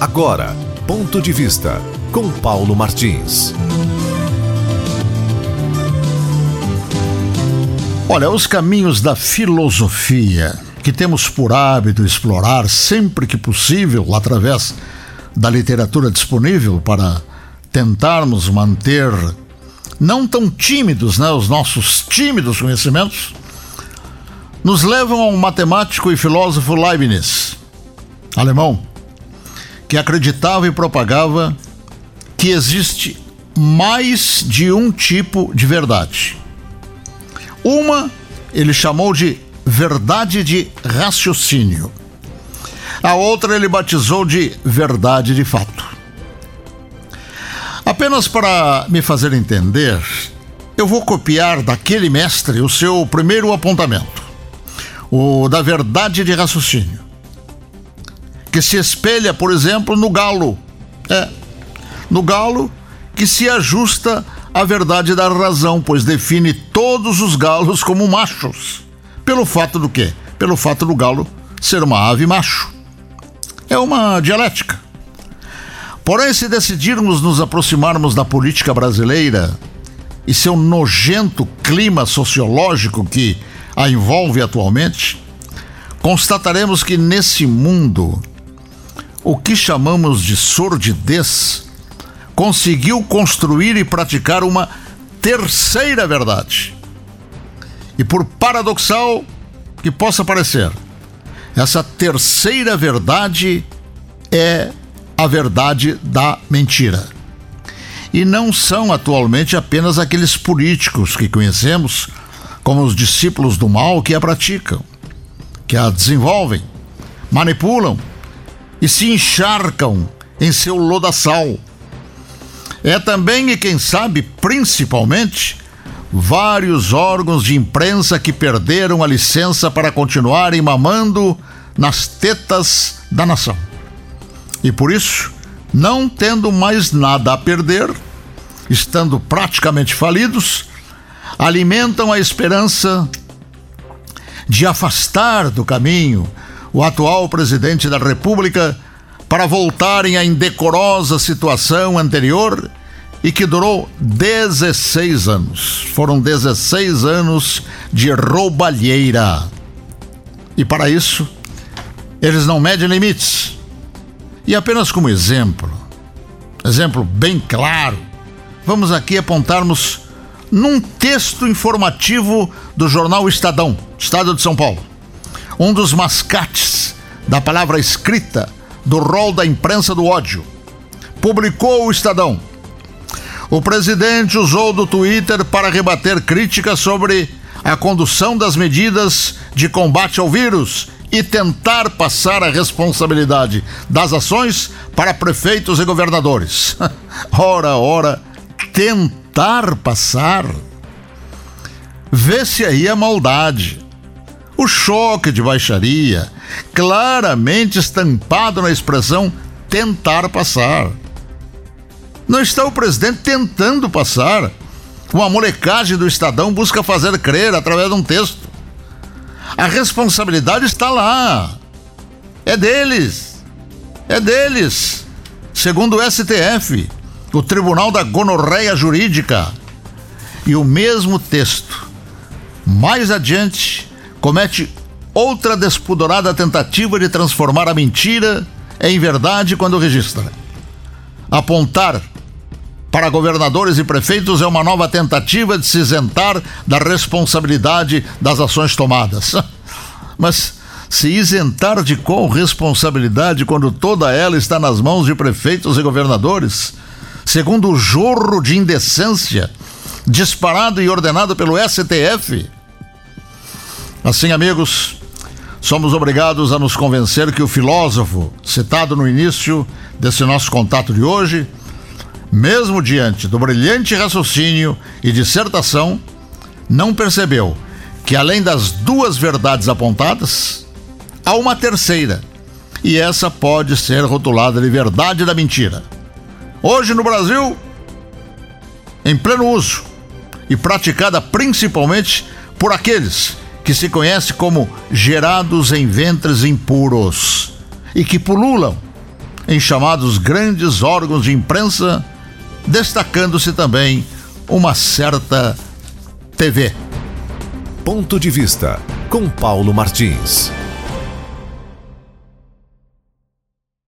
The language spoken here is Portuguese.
Agora, ponto de vista com Paulo Martins. Olha, os caminhos da filosofia que temos por hábito explorar sempre que possível através da literatura disponível para tentarmos manter não tão tímidos, né, os nossos tímidos conhecimentos, nos levam a um matemático e filósofo Leibniz, alemão, que acreditava e propagava que existe mais de um tipo de verdade. Uma ele chamou de verdade de raciocínio. A outra ele batizou de verdade de fato. Apenas para me fazer entender, eu vou copiar daquele mestre o seu primeiro apontamento, o da verdade de raciocínio, que se espelha, por exemplo, no galo. É, no galo que se ajusta à verdade da razão, pois define todos os galos como machos. Pelo fato do quê? Pelo fato do galo ser uma ave macho. É uma dialética. Porém, se decidirmos nos aproximarmos da política brasileira e seu nojento clima sociológico que a envolve atualmente, constataremos que nesse mundo o que chamamos de sordidez conseguiu construir e praticar uma terceira verdade. E por paradoxal que possa parecer, essa terceira verdade é a verdade da mentira. E não são atualmente apenas aqueles políticos que conhecemos como os discípulos do mal que a praticam, que a desenvolvem, manipulam e se encharcam em seu lodaçal. É também, e quem sabe principalmente, vários órgãos de imprensa que perderam a licença para continuarem mamando nas tetas da nação. E por isso, não tendo mais nada a perder, estando praticamente falidos, alimentam a esperança de afastar do caminho o atual presidente da República para voltarem à indecorosa situação anterior e que durou 16 anos. Foram 16 anos de roubalheira. E para isso, eles não medem limites. E apenas como exemplo, exemplo bem claro, vamos aqui apontarmos num texto informativo do jornal Estadão, Estado de São Paulo. Um dos mascates da palavra escrita do rol da imprensa do ódio. Publicou o Estadão o presidente usou do Twitter para rebater críticas sobre a condução das medidas de combate ao vírus e tentar passar a responsabilidade das ações para prefeitos e governadores. ora, ora, tentar passar. Vê-se aí a maldade. O choque de baixaria, claramente estampado na expressão tentar passar. Não está o presidente tentando passar. Uma molecagem do Estadão busca fazer crer através de um texto. A responsabilidade está lá. É deles. É deles. Segundo o STF, o Tribunal da Gonorreia Jurídica. E o mesmo texto, mais adiante, comete outra despudorada tentativa de transformar a mentira em verdade quando registra. Apontar para governadores e prefeitos é uma nova tentativa de se isentar da responsabilidade das ações tomadas. Mas se isentar de qual responsabilidade quando toda ela está nas mãos de prefeitos e governadores? Segundo o jorro de indecência disparado e ordenado pelo STF? Assim, amigos, somos obrigados a nos convencer que o filósofo, citado no início desse nosso contato de hoje, mesmo diante do brilhante raciocínio e dissertação, não percebeu que além das duas verdades apontadas, há uma terceira, e essa pode ser rotulada de verdade da mentira. Hoje no Brasil, em pleno uso e praticada principalmente por aqueles que se conhecem como gerados em ventres impuros e que pululam em chamados grandes órgãos de imprensa, destacando-se também uma certa TV. Ponto de vista com Paulo Martins.